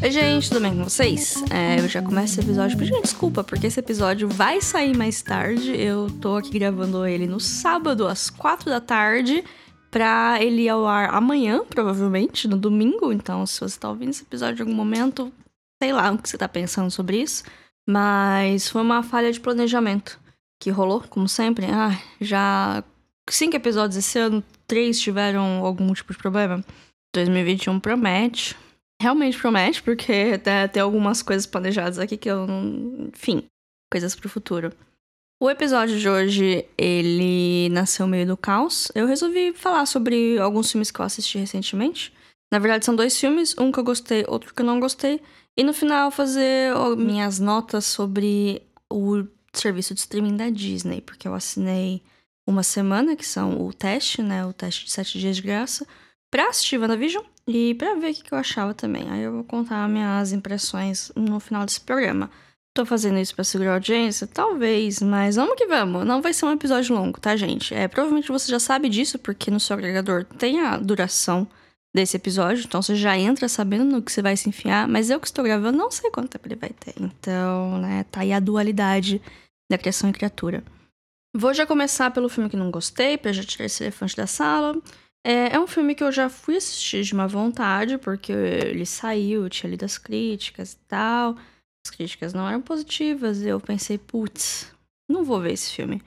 Oi, gente, tudo bem com vocês? É, eu já começo esse episódio pedindo desculpa, porque esse episódio vai sair mais tarde. Eu tô aqui gravando ele no sábado, às quatro da tarde, pra ele ir ao ar amanhã, provavelmente, no domingo. Então, se você tá ouvindo esse episódio em algum momento, sei lá o que você tá pensando sobre isso. Mas foi uma falha de planejamento que rolou, como sempre. Ah, já cinco episódios esse ano, três tiveram algum tipo de problema. 2021 promete realmente promete, porque né, tem algumas coisas planejadas aqui que eu não. Enfim, coisas pro futuro. O episódio de hoje, ele nasceu meio do caos. Eu resolvi falar sobre alguns filmes que eu assisti recentemente. Na verdade, são dois filmes, um que eu gostei, outro que eu não gostei. E no final, fazer minhas notas sobre o serviço de streaming da Disney, porque eu assinei uma semana, que são o teste, né? O teste de sete dias de graça, pra assistir WandaVision e para ver o que eu achava também. Aí eu vou contar minhas impressões no final desse programa. Tô fazendo isso pra segurar a audiência? Talvez, mas vamos que vamos. Não vai ser um episódio longo, tá, gente? É, provavelmente você já sabe disso, porque no seu agregador tem a duração desse episódio, então você já entra sabendo no que você vai se enfiar, mas eu que estou gravando não sei quanto tempo ele vai ter. Então, né, tá aí a dualidade da criação e criatura. Vou já começar pelo filme que não gostei, pra já tirar esse elefante da sala. É, é um filme que eu já fui assistir de uma vontade, porque ele saiu, tinha lido as críticas e tal. As críticas não eram positivas, e eu pensei, putz, não vou ver esse filme.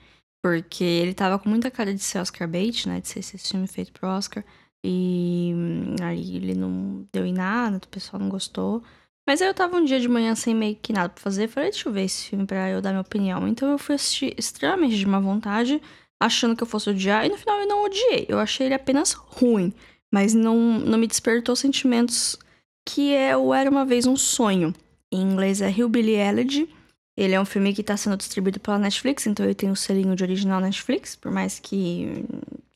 Porque ele tava com muita cara de ser Oscar bait, né? De ser esse filme feito pro Oscar. E hum, aí ele não deu em nada, o pessoal não gostou. Mas aí eu tava um dia de manhã sem meio que nada pra fazer. Falei, deixa eu ver esse filme pra eu dar minha opinião. Então eu fui assistir extremamente de má vontade achando que eu fosse odiar, e no final eu não odiei. Eu achei ele apenas ruim, mas não, não me despertou sentimentos que é o Era Uma Vez Um Sonho. Em inglês é Hillbilly Elegy. Ele é um filme que está sendo distribuído pela Netflix, então ele tem o selinho de original Netflix, por mais que,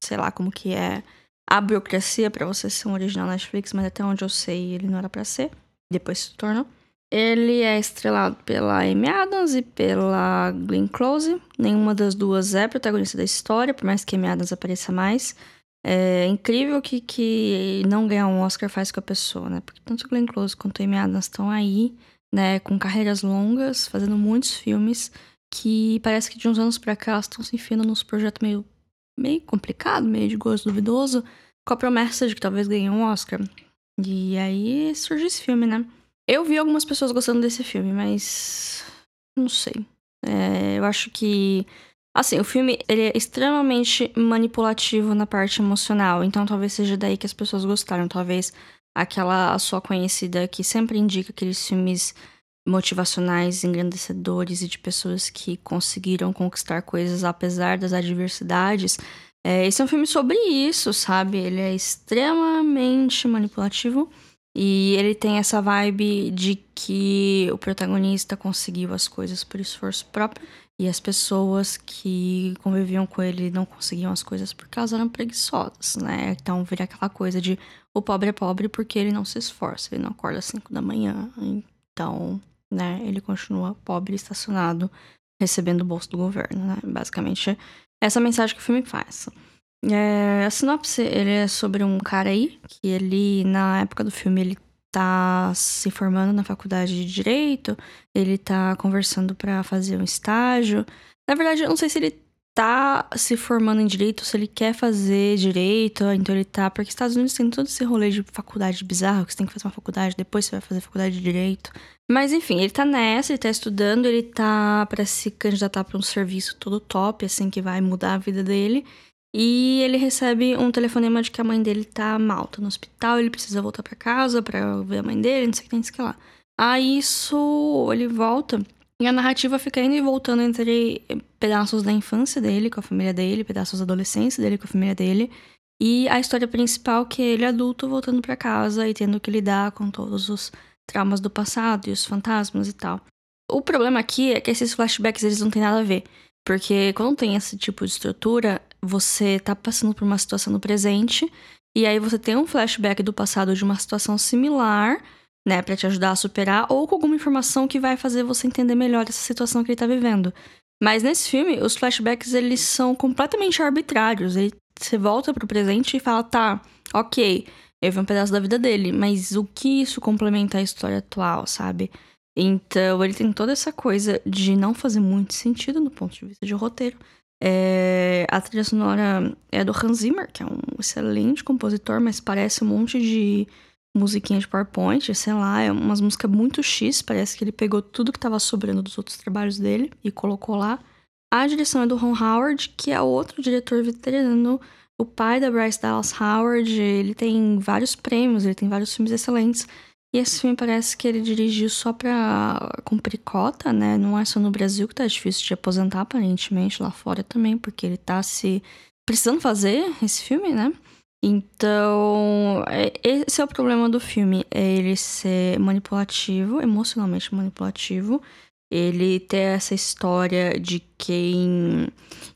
sei lá como que é a burocracia para você ser um original Netflix, mas até onde eu sei ele não era para ser, depois se tornou. Ele é estrelado pela Amy Adams e pela Glenn Close. Nenhuma das duas é protagonista da história, por mais que Amy Adams apareça mais. É incrível que, que não ganhar um Oscar faz com a pessoa, né? Porque tanto Glenn Close quanto Amy Adams estão aí, né, com carreiras longas, fazendo muitos filmes, que parece que de uns anos pra cá elas estão se enfiando nos projetos meio, meio complicado, meio de gosto duvidoso, com a promessa de que talvez ganhe um Oscar. E aí surge esse filme, né? Eu vi algumas pessoas gostando desse filme, mas. Não sei. É, eu acho que. Assim, o filme ele é extremamente manipulativo na parte emocional. Então talvez seja daí que as pessoas gostaram. Talvez aquela sua conhecida que sempre indica aqueles filmes motivacionais, engrandecedores e de pessoas que conseguiram conquistar coisas apesar das adversidades. É, esse é um filme sobre isso, sabe? Ele é extremamente manipulativo. E ele tem essa vibe de que o protagonista conseguiu as coisas por esforço próprio e as pessoas que conviviam com ele não conseguiam as coisas porque elas eram preguiçosas, né? Então vira aquela coisa de o pobre é pobre porque ele não se esforça, ele não acorda às 5 da manhã. Então, né, ele continua pobre, estacionado, recebendo o bolso do governo, né? Basicamente, essa mensagem que o filme faz. É, a sinopse, ele é sobre um cara aí, que ele, na época do filme, ele tá se formando na faculdade de Direito, ele tá conversando para fazer um estágio. Na verdade, eu não sei se ele tá se formando em Direito, se ele quer fazer Direito, então ele tá... Porque Estados Unidos tem todo esse rolê de faculdade bizarro, que você tem que fazer uma faculdade, depois você vai fazer faculdade de Direito. Mas enfim, ele tá nessa, ele tá estudando, ele tá para se candidatar para um serviço todo top, assim, que vai mudar a vida dele. E ele recebe um telefonema de que a mãe dele tá mal, tá no hospital, ele precisa voltar para casa para ver a mãe dele, não sei o que não sei o que lá. Aí isso, ele volta e a narrativa fica indo e voltando entre pedaços da infância dele com a família dele, pedaços da adolescência dele com a família dele. E a história principal que é ele adulto voltando para casa e tendo que lidar com todos os traumas do passado e os fantasmas e tal. O problema aqui é que esses flashbacks eles não têm nada a ver. Porque quando tem esse tipo de estrutura, você tá passando por uma situação no presente e aí você tem um flashback do passado de uma situação similar, né, para te ajudar a superar ou com alguma informação que vai fazer você entender melhor essa situação que ele tá vivendo. Mas nesse filme, os flashbacks eles são completamente arbitrários. Ele, você volta pro presente e fala, tá, ok, eu vi um pedaço da vida dele, mas o que isso complementa a história atual, sabe? Então, ele tem toda essa coisa de não fazer muito sentido no ponto de vista de roteiro. É, a trilha sonora é do Hans Zimmer, que é um excelente compositor, mas parece um monte de musiquinha de PowerPoint, sei lá, é umas músicas muito X, parece que ele pegou tudo que tava sobrando dos outros trabalhos dele e colocou lá. A direção é do Ron Howard, que é outro diretor veterano, o pai da Bryce Dallas Howard, ele tem vários prêmios, ele tem vários filmes excelentes. E esse filme parece que ele dirigiu só pra cumprir cota, né? Não é só no Brasil que tá difícil de aposentar, aparentemente, lá fora também, porque ele tá se precisando fazer esse filme, né? Então, é, esse é o problema do filme, é ele ser manipulativo, emocionalmente manipulativo. Ele ter essa história de quem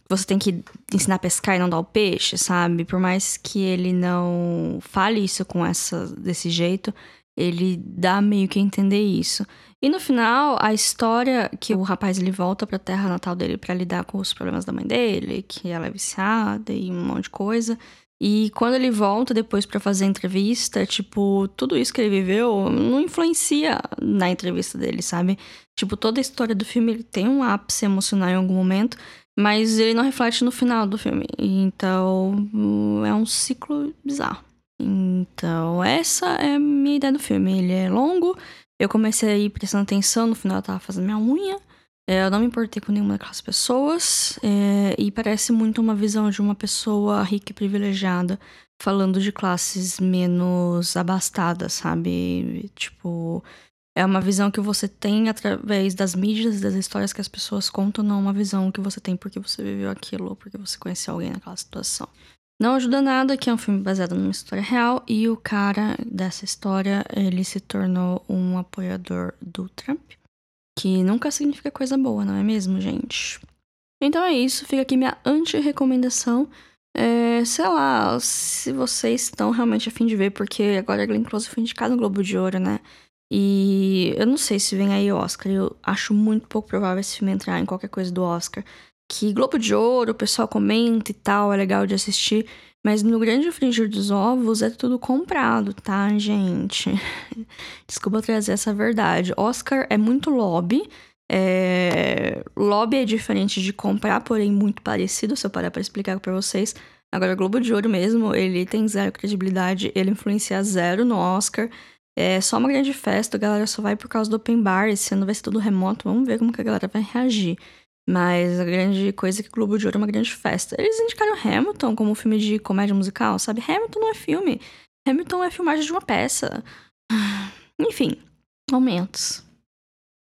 você tem que ensinar a pescar e não dar o peixe, sabe? Por mais que ele não fale isso com essa desse jeito, ele dá meio que a entender isso. E no final, a história que o rapaz ele volta para a terra natal dele para lidar com os problemas da mãe dele, que ela é viciada e um monte de coisa. E quando ele volta depois para fazer a entrevista, tipo, tudo isso que ele viveu não influencia na entrevista dele, sabe? Tipo, toda a história do filme ele tem um ápice emocional em algum momento, mas ele não reflete no final do filme. Então, é um ciclo bizarro. Então, essa é a minha ideia do filme. Ele é longo, eu comecei prestando atenção, no final eu tava fazendo minha unha. É, eu não me importei com nenhuma daquelas pessoas. É, e parece muito uma visão de uma pessoa rica e privilegiada falando de classes menos abastadas, sabe? Tipo, é uma visão que você tem através das mídias, das histórias que as pessoas contam, não uma visão que você tem porque você viveu aquilo ou porque você conheceu alguém naquela situação. Não ajuda nada que é um filme baseado numa história real e o cara dessa história, ele se tornou um apoiador do Trump que nunca significa coisa boa, não é mesmo, gente? Então é isso, fica aqui minha anti-recomendação. É, sei lá, se vocês estão realmente afim de ver, porque agora a Glenn Close foi indicada no Globo de Ouro, né? E eu não sei se vem aí Oscar, eu acho muito pouco provável esse filme entrar em qualquer coisa do Oscar. Que Globo de Ouro, o pessoal comenta e tal, é legal de assistir. Mas no grande frigir dos ovos é tudo comprado, tá, gente? Desculpa trazer essa verdade. Oscar é muito lobby. É... Lobby é diferente de comprar, porém muito parecido, se eu parar pra explicar pra vocês. Agora, Globo de Ouro mesmo, ele tem zero credibilidade, ele influencia zero no Oscar. É só uma grande festa, a galera só vai por causa do open bar, esse ano vai ser tudo remoto, vamos ver como que a galera vai reagir. Mas a grande coisa é que o Globo de Ouro é uma grande festa. Eles indicaram Hamilton como um filme de comédia musical, sabe? Hamilton não é filme. Hamilton é filmagem de uma peça. Enfim, momentos.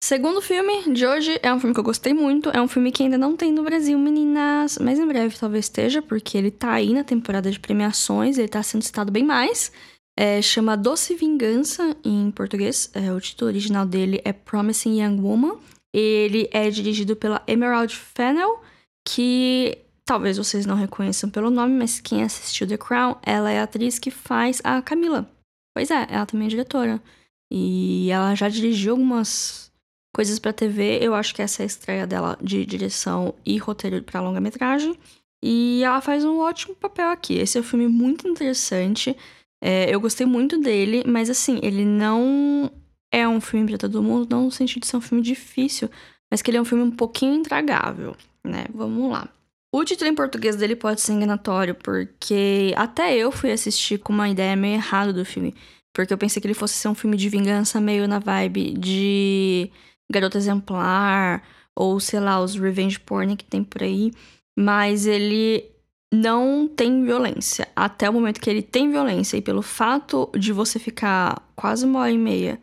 Segundo filme de hoje é um filme que eu gostei muito. É um filme que ainda não tem no Brasil, meninas. Mas em breve talvez esteja, porque ele tá aí na temporada de premiações. Ele tá sendo citado bem mais. É, chama Doce Vingança em português. É, o título original dele é Promising Young Woman. Ele é dirigido pela Emerald Fennell, que talvez vocês não reconheçam pelo nome, mas quem assistiu The Crown, ela é a atriz que faz a Camila. Pois é, ela também é diretora. E ela já dirigiu algumas coisas para TV. Eu acho que essa é a estreia dela de direção e roteiro para longa-metragem. E ela faz um ótimo papel aqui. Esse é um filme muito interessante. É, eu gostei muito dele, mas assim, ele não é um filme para todo mundo, não no sentido de ser um filme difícil, mas que ele é um filme um pouquinho intragável, né? Vamos lá. O título em português dele pode ser enganatório, porque até eu fui assistir com uma ideia meio errada do filme. Porque eu pensei que ele fosse ser um filme de vingança meio na vibe de Garota Exemplar, ou sei lá, os revenge porn que tem por aí. Mas ele não tem violência. Até o momento que ele tem violência, e pelo fato de você ficar quase uma hora e meia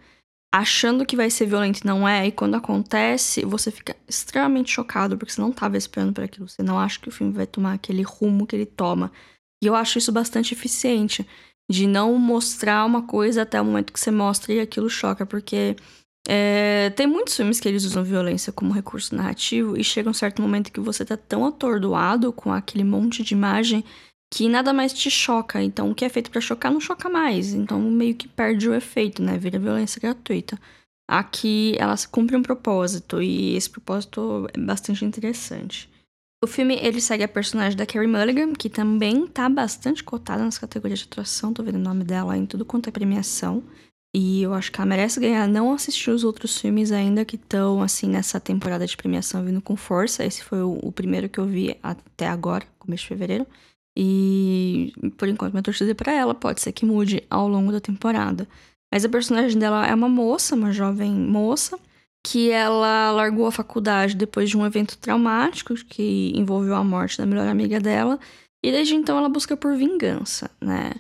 achando que vai ser violento e não é, e quando acontece, você fica extremamente chocado, porque você não estava esperando por aquilo, você não acha que o filme vai tomar aquele rumo que ele toma. E eu acho isso bastante eficiente, de não mostrar uma coisa até o momento que você mostra e aquilo choca, porque é, tem muitos filmes que eles usam violência como recurso narrativo e chega um certo momento que você tá tão atordoado com aquele monte de imagem que nada mais te choca. Então, o que é feito para chocar não choca mais. Então, meio que perde o efeito, né? Vira violência gratuita. Aqui, ela cumpre um propósito e esse propósito é bastante interessante. O filme, ele segue a personagem da Carrie Mulligan, que também tá bastante cotada nas categorias de atuação. Tô vendo o nome dela em tudo quanto é premiação. E eu acho que ela merece ganhar. Não assisti os outros filmes ainda que estão, assim, nessa temporada de premiação vindo com força. Esse foi o, o, primeiro que eu vi até agora, começo de fevereiro. E, por enquanto, minha torcida é pra ela. Pode ser que mude ao longo da temporada. Mas a personagem dela é uma moça, uma jovem moça, que ela largou a faculdade depois de um evento traumático que envolveu a morte da melhor amiga dela. E desde então ela busca por vingança, né?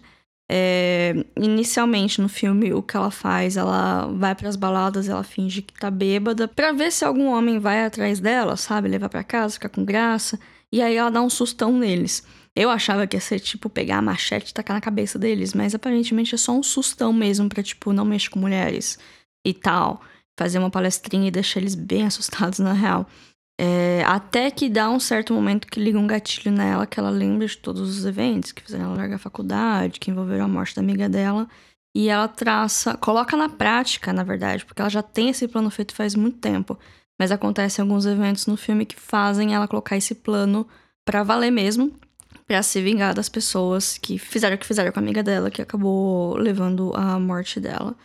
É, inicialmente no filme, o que ela faz, ela vai para as baladas, ela finge que tá bêbada, para ver se algum homem vai atrás dela, sabe? Levar para casa, ficar com graça. E aí ela dá um sustão neles. Eu achava que ia ser, tipo, pegar a machete e tacar na cabeça deles, mas aparentemente é só um sustão mesmo pra, tipo, não mexer com mulheres e tal fazer uma palestrinha e deixar eles bem assustados na real. É, até que dá um certo momento que liga um gatilho nela, que ela lembra de todos os eventos que fizeram ela largar a faculdade, que envolveram a morte da amiga dela. E ela traça, coloca na prática, na verdade, porque ela já tem esse plano feito faz muito tempo. Mas acontecem alguns eventos no filme que fazem ela colocar esse plano para valer mesmo, para se vingar das pessoas que fizeram o que fizeram com a amiga dela, que acabou levando à morte dela.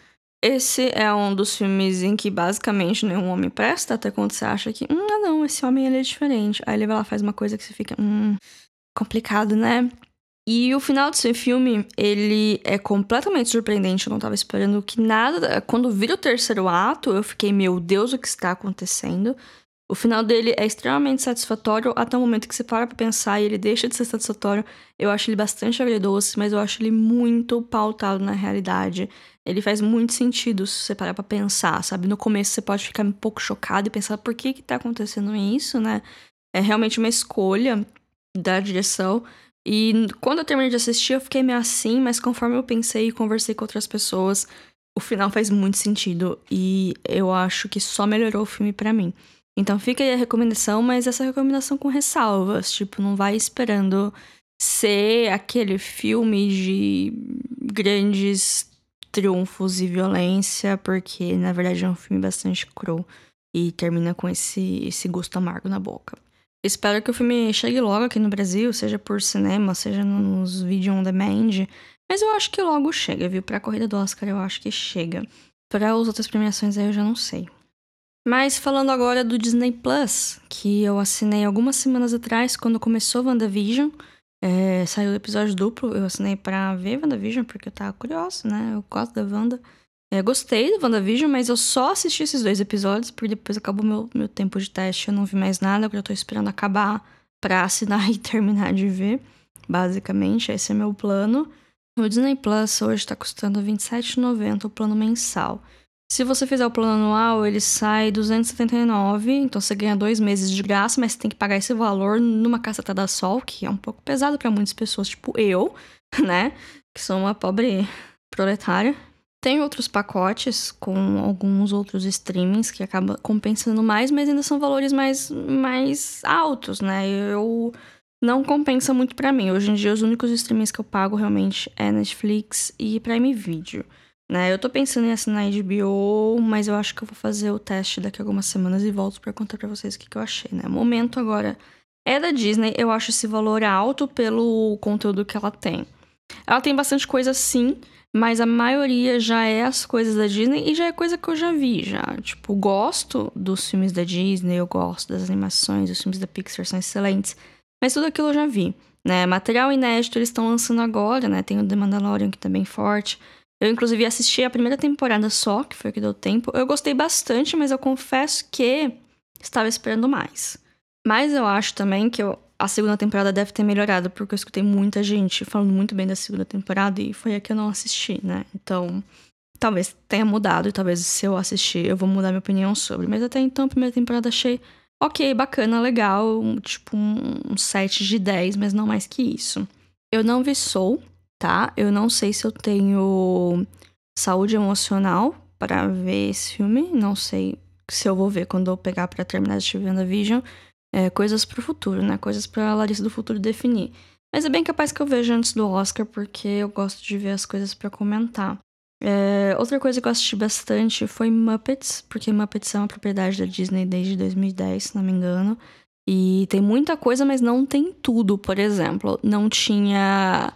Esse é um dos filmes em que basicamente nenhum homem presta, até quando você acha que, hum, ah, não, esse homem ele é diferente. Aí ele vai lá faz uma coisa que você fica, hum, complicado, né? E o final desse filme, ele é completamente surpreendente. Eu não tava esperando que nada. Quando vira o terceiro ato, eu fiquei, meu Deus, o que está acontecendo? O final dele é extremamente satisfatório até o momento que você para pra pensar e ele deixa de ser satisfatório. Eu acho ele bastante agridoce, mas eu acho ele muito pautado na realidade. Ele faz muito sentido se você parar pra pensar, sabe? No começo você pode ficar um pouco chocado e pensar por que que tá acontecendo isso, né? É realmente uma escolha da direção. E quando eu terminei de assistir, eu fiquei meio assim, mas conforme eu pensei e conversei com outras pessoas, o final faz muito sentido. E eu acho que só melhorou o filme para mim. Então fica aí a recomendação, mas essa recomendação com ressalvas. Tipo, não vai esperando ser aquele filme de grandes triunfos e violência, porque na verdade é um filme bastante cru e termina com esse, esse gosto amargo na boca. Espero que o filme chegue logo aqui no Brasil, seja por cinema, seja nos vídeo on demand, mas eu acho que logo chega, viu? Pra corrida do Oscar eu acho que chega. Para as outras premiações aí eu já não sei. Mas falando agora do Disney Plus, que eu assinei algumas semanas atrás, quando começou WandaVision, é, saiu o episódio duplo, eu assinei pra ver WandaVision, porque eu tava curiosa, né? Eu gosto da Wanda. É, gostei do WandaVision, mas eu só assisti esses dois episódios, porque depois acabou meu, meu tempo de teste, eu não vi mais nada, porque eu tô esperando acabar pra assinar e terminar de ver. Basicamente, esse é meu plano. O Disney Plus hoje tá custando R$27,90 o plano mensal. Se você fizer o plano anual, ele sai 279, então você ganha dois meses de graça, mas você tem que pagar esse valor numa caçata da Sol, que é um pouco pesado para muitas pessoas, tipo eu, né? Que sou uma pobre proletária. Tem outros pacotes com alguns outros streamings que acaba compensando mais, mas ainda são valores mais, mais altos, né? Eu não compensa muito para mim. Hoje em dia, os únicos streamings que eu pago realmente é Netflix e Prime Video. Né? Eu tô pensando em assinar HBO, mas eu acho que eu vou fazer o teste daqui a algumas semanas e volto para contar para vocês o que, que eu achei, né? Momento agora é da Disney, eu acho esse valor alto pelo conteúdo que ela tem. Ela tem bastante coisa sim, mas a maioria já é as coisas da Disney e já é coisa que eu já vi, já. Tipo, gosto dos filmes da Disney, eu gosto das animações, os filmes da Pixar são excelentes, mas tudo aquilo eu já vi, né? Material inédito eles estão lançando agora, né? Tem o The Mandalorian que tá bem forte. Eu, inclusive, assisti a primeira temporada só, que foi o que deu tempo. Eu gostei bastante, mas eu confesso que estava esperando mais. Mas eu acho também que eu, a segunda temporada deve ter melhorado, porque eu escutei muita gente falando muito bem da segunda temporada e foi a que eu não assisti, né? Então, talvez tenha mudado e talvez se eu assistir eu vou mudar minha opinião sobre. Mas até então, a primeira temporada achei ok, bacana, legal, tipo um, um 7 de 10, mas não mais que isso. Eu não vi Soul, tá? Eu não sei se eu tenho saúde emocional para ver esse filme, não sei se eu vou ver quando eu pegar para terminar de ver Vision. É, coisas pro futuro, né? Coisas pra Larissa do futuro definir. Mas é bem capaz que eu veja antes do Oscar, porque eu gosto de ver as coisas para comentar. É, outra coisa que eu assisti bastante foi Muppets, porque Muppets é uma propriedade da Disney desde 2010, se não me engano. E tem muita coisa, mas não tem tudo. Por exemplo, não tinha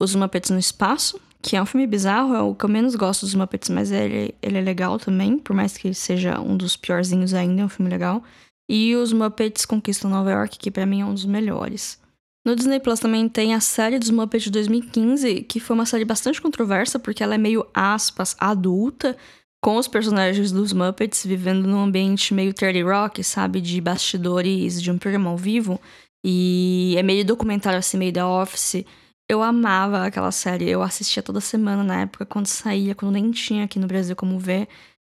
Os Muppets no Espaço, que é um filme bizarro, é o que eu menos gosto dos Muppets, mas ele, ele é legal também, por mais que ele seja um dos piorzinhos ainda, é um filme legal. E Os Muppets Conquistam Nova York, que para mim é um dos melhores. No Disney Plus também tem a série dos Muppets de 2015, que foi uma série bastante controversa, porque ela é meio, aspas, adulta, com os personagens dos Muppets vivendo num ambiente meio 30 Rock, sabe? De bastidores de um programa ao vivo. E é meio documentário, assim, meio da Office. Eu amava aquela série, eu assistia toda semana na época, quando saía, quando nem tinha aqui no Brasil como ver.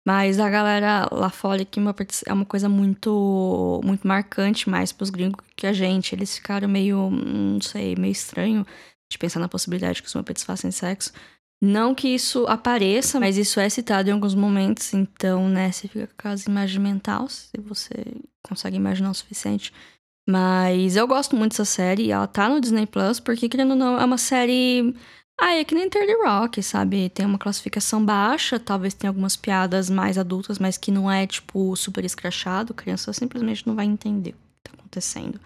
Mas a galera lá fora que é uma coisa muito muito marcante mais pros gringos que a gente. Eles ficaram meio, não sei, meio estranho de pensar na possibilidade que os Muppets façam sexo. Não que isso apareça, mas isso é citado em alguns momentos, então, né, você fica com as imagens mental, se você consegue imaginar o suficiente. Mas eu gosto muito dessa série, ela tá no Disney Plus, porque, querendo ou não, é uma série ah, é que nem Third Rock, sabe? Tem uma classificação baixa, talvez tenha algumas piadas mais adultas, mas que não é, tipo, super escrachado. A criança simplesmente não vai entender o que tá acontecendo.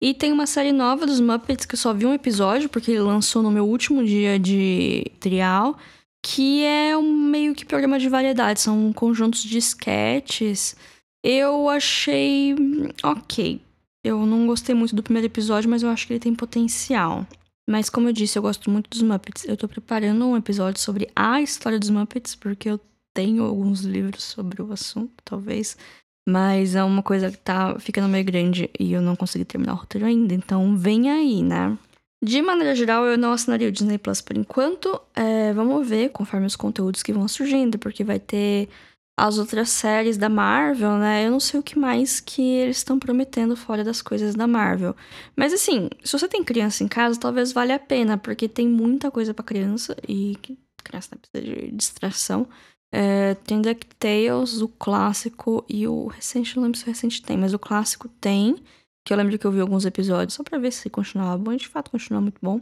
E tem uma série nova dos Muppets que eu só vi um episódio, porque ele lançou no meu último dia de trial, que é um meio que programa de variedade, são conjuntos de sketches. Eu achei ok. Eu não gostei muito do primeiro episódio, mas eu acho que ele tem potencial. Mas como eu disse, eu gosto muito dos Muppets. Eu tô preparando um episódio sobre a história dos Muppets, porque eu tenho alguns livros sobre o assunto, talvez. Mas é uma coisa que tá ficando meio grande e eu não consegui terminar o roteiro ainda. Então vem aí, né? De maneira geral, eu não assinaria o Disney Plus por enquanto. É, vamos ver conforme os conteúdos que vão surgindo, porque vai ter as outras séries da Marvel, né? Eu não sei o que mais que eles estão prometendo fora das coisas da Marvel. Mas assim, se você tem criança em casa, talvez valha a pena, porque tem muita coisa para criança e criança precisa de distração. É, tem DuckTales, o clássico e o recente, não lembro se o recente tem, mas o clássico tem, que eu lembro que eu vi alguns episódios só pra ver se continuava bom, e de fato continua muito bom.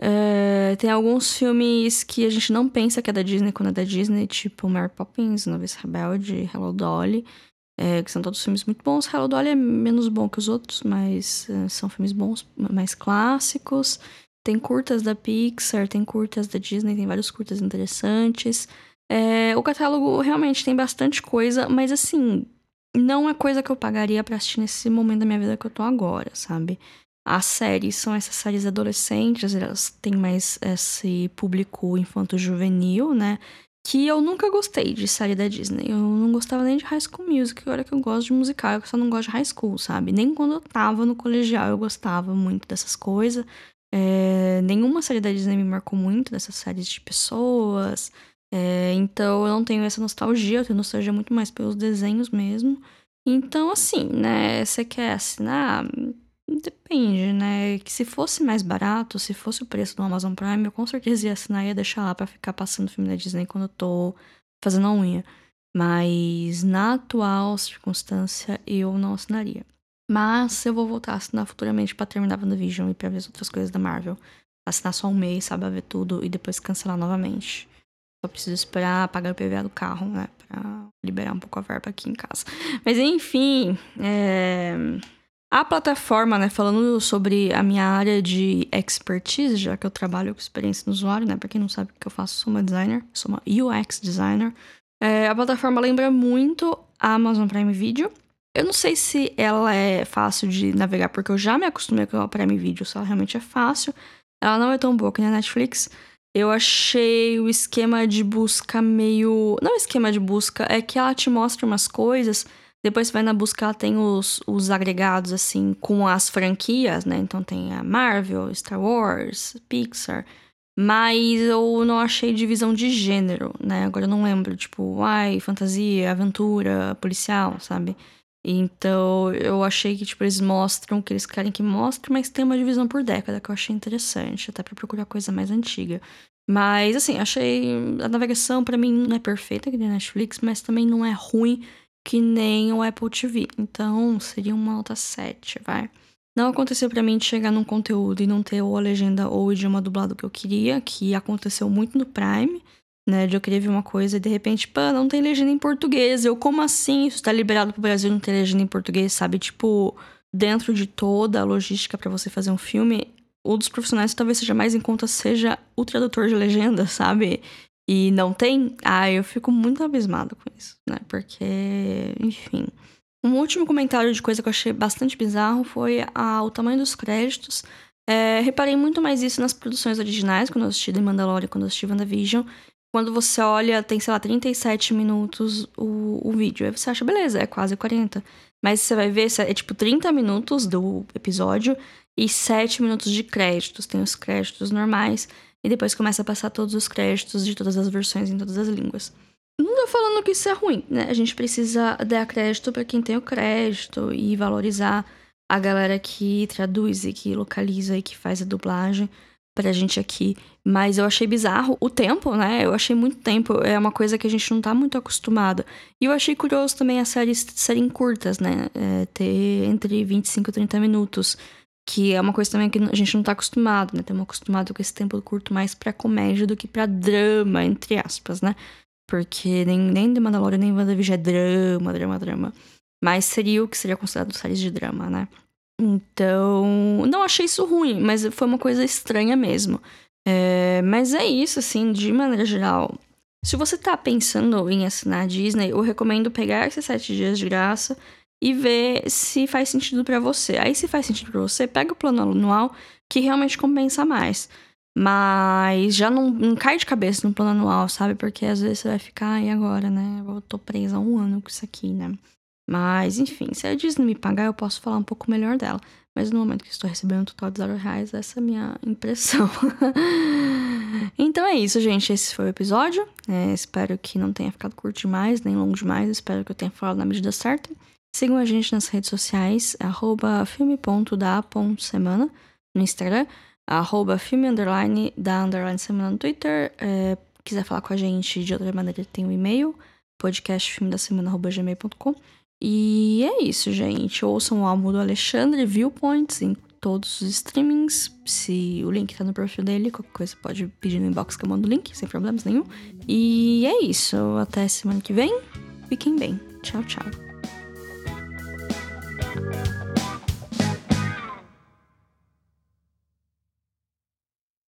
É, tem alguns filmes que a gente não pensa que é da Disney quando é da Disney, tipo Mary Poppins, Novice Rebelde, Hello Dolly, é, que são todos filmes muito bons. Hello Dolly é menos bom que os outros, mas é, são filmes bons, mais clássicos. Tem curtas da Pixar, tem curtas da Disney, tem vários curtas interessantes. É, o catálogo realmente tem bastante coisa, mas assim, não é coisa que eu pagaria para assistir nesse momento da minha vida que eu tô agora, sabe? As séries são essas séries adolescentes, elas têm mais esse público infanto-juvenil, né? Que eu nunca gostei de série da Disney. Eu não gostava nem de High School Music, agora que eu gosto de musical, eu só não gosto de High School, sabe? Nem quando eu tava no colegial eu gostava muito dessas coisas. É, nenhuma série da Disney me marcou muito dessas séries de pessoas. É, então eu não tenho essa nostalgia, eu tenho nostalgia muito mais pelos desenhos mesmo. Então, assim, né? Você quer assinar? Depende, né? Que se fosse mais barato, se fosse o preço do Amazon Prime, eu com certeza ia assinar e ia deixar lá pra ficar passando filme da Disney quando eu tô fazendo a unha. Mas na atual circunstância, eu não assinaria. Mas eu vou voltar a assinar futuramente para terminar WandaVision e pra ver as outras coisas da Marvel. Assinar só um mês, sabe? ver tudo e depois cancelar novamente. Só preciso esperar pagar o PVA do carro, né? Pra liberar um pouco a verba aqui em casa. Mas enfim, é... A plataforma, né, falando sobre a minha área de expertise, já que eu trabalho com experiência no usuário, né, pra quem não sabe o que eu faço, sou uma designer, sou uma UX designer. É, a plataforma lembra muito a Amazon Prime Video. Eu não sei se ela é fácil de navegar, porque eu já me acostumei com a Prime Video, se ela realmente é fácil. Ela não é tão boa que a Netflix. Eu achei o esquema de busca meio. Não esquema de busca, é que ela te mostra umas coisas depois você vai na busca, tem os, os agregados, assim, com as franquias, né? Então tem a Marvel, Star Wars, Pixar. Mas eu não achei divisão de gênero, né? Agora eu não lembro, tipo, ai, fantasia, aventura, policial, sabe? Então eu achei que, tipo, eles mostram o que eles querem que mostre, mas tem uma divisão por década que eu achei interessante, até para procurar coisa mais antiga. Mas, assim, achei. A navegação para mim não é perfeita, que nem Netflix, mas também não é ruim que nem o Apple TV. Então, seria uma nota 7, vai. Não aconteceu para mim de chegar num conteúdo e não ter ou a legenda ou o idioma dublado que eu queria, que aconteceu muito no Prime, né? De eu querer ver uma coisa e de repente, pá, não tem legenda em português. Eu, como assim? Isso tá liberado pro Brasil não ter legenda em português, sabe? Tipo, dentro de toda a logística para você fazer um filme, um dos profissionais que talvez seja mais em conta seja o tradutor de legenda, sabe? E não tem, ah, eu fico muito abismado com isso, né? Porque, enfim. Um último comentário de coisa que eu achei bastante bizarro foi a, o tamanho dos créditos. É, reparei muito mais isso nas produções originais, quando eu assisti The Mandalorian, quando eu assisti WandaVision. Quando você olha, tem, sei lá, 37 minutos o, o vídeo. Aí você acha, beleza, é quase 40. Mas você vai ver, é tipo 30 minutos do episódio e 7 minutos de créditos. Tem os créditos normais e depois começa a passar todos os créditos de todas as versões em todas as línguas. Não tô falando que isso é ruim, né? A gente precisa dar crédito para quem tem o crédito e valorizar a galera que traduz e que localiza e que faz a dublagem pra gente aqui. Mas eu achei bizarro o tempo, né? Eu achei muito tempo. É uma coisa que a gente não tá muito acostumado. E eu achei curioso também as séries serem curtas, né? É, ter entre 25 e 30 minutos. Que é uma coisa também que a gente não tá acostumado, né? Estamos acostumados com esse tempo curto mais pra comédia do que pra drama, entre aspas, né? Porque nem, nem The Mandalorian nem WandaVision é drama, drama, drama. Mas seria o que seria considerado séries de drama, né? Então, não achei isso ruim, mas foi uma coisa estranha mesmo. É, mas é isso, assim, de maneira geral. Se você tá pensando em assinar a Disney, eu recomendo pegar esses sete dias de graça e ver se faz sentido para você. Aí, se faz sentido para você, pega o plano anual que realmente compensa mais. Mas já não, não cai de cabeça no plano anual, sabe? Porque às vezes você vai ficar, e agora, né? Eu tô presa há um ano com isso aqui, né? Mas, enfim, se a Disney me pagar, eu posso falar um pouco melhor dela. Mas no momento que estou recebendo um total de zero reais, essa é a minha impressão. então é isso, gente. Esse foi o episódio. É, espero que não tenha ficado curto demais, nem longo demais. Espero que eu tenha falado na medida certa. Sigam a gente nas redes sociais, arroba filme.da.semana no Instagram, arroba filme underline da underline semana no Twitter. É, quiser falar com a gente de outra maneira, tem o um e-mail, podcastfilmedasemana.gmail.com. E é isso, gente. Ouçam o álbum do Alexandre, Viewpoints, em todos os streamings. Se o link tá no perfil dele, qualquer coisa pode pedir no inbox que eu mando o link, sem problemas nenhum. E é isso. Até semana que vem. Fiquem bem. Tchau, tchau. thank you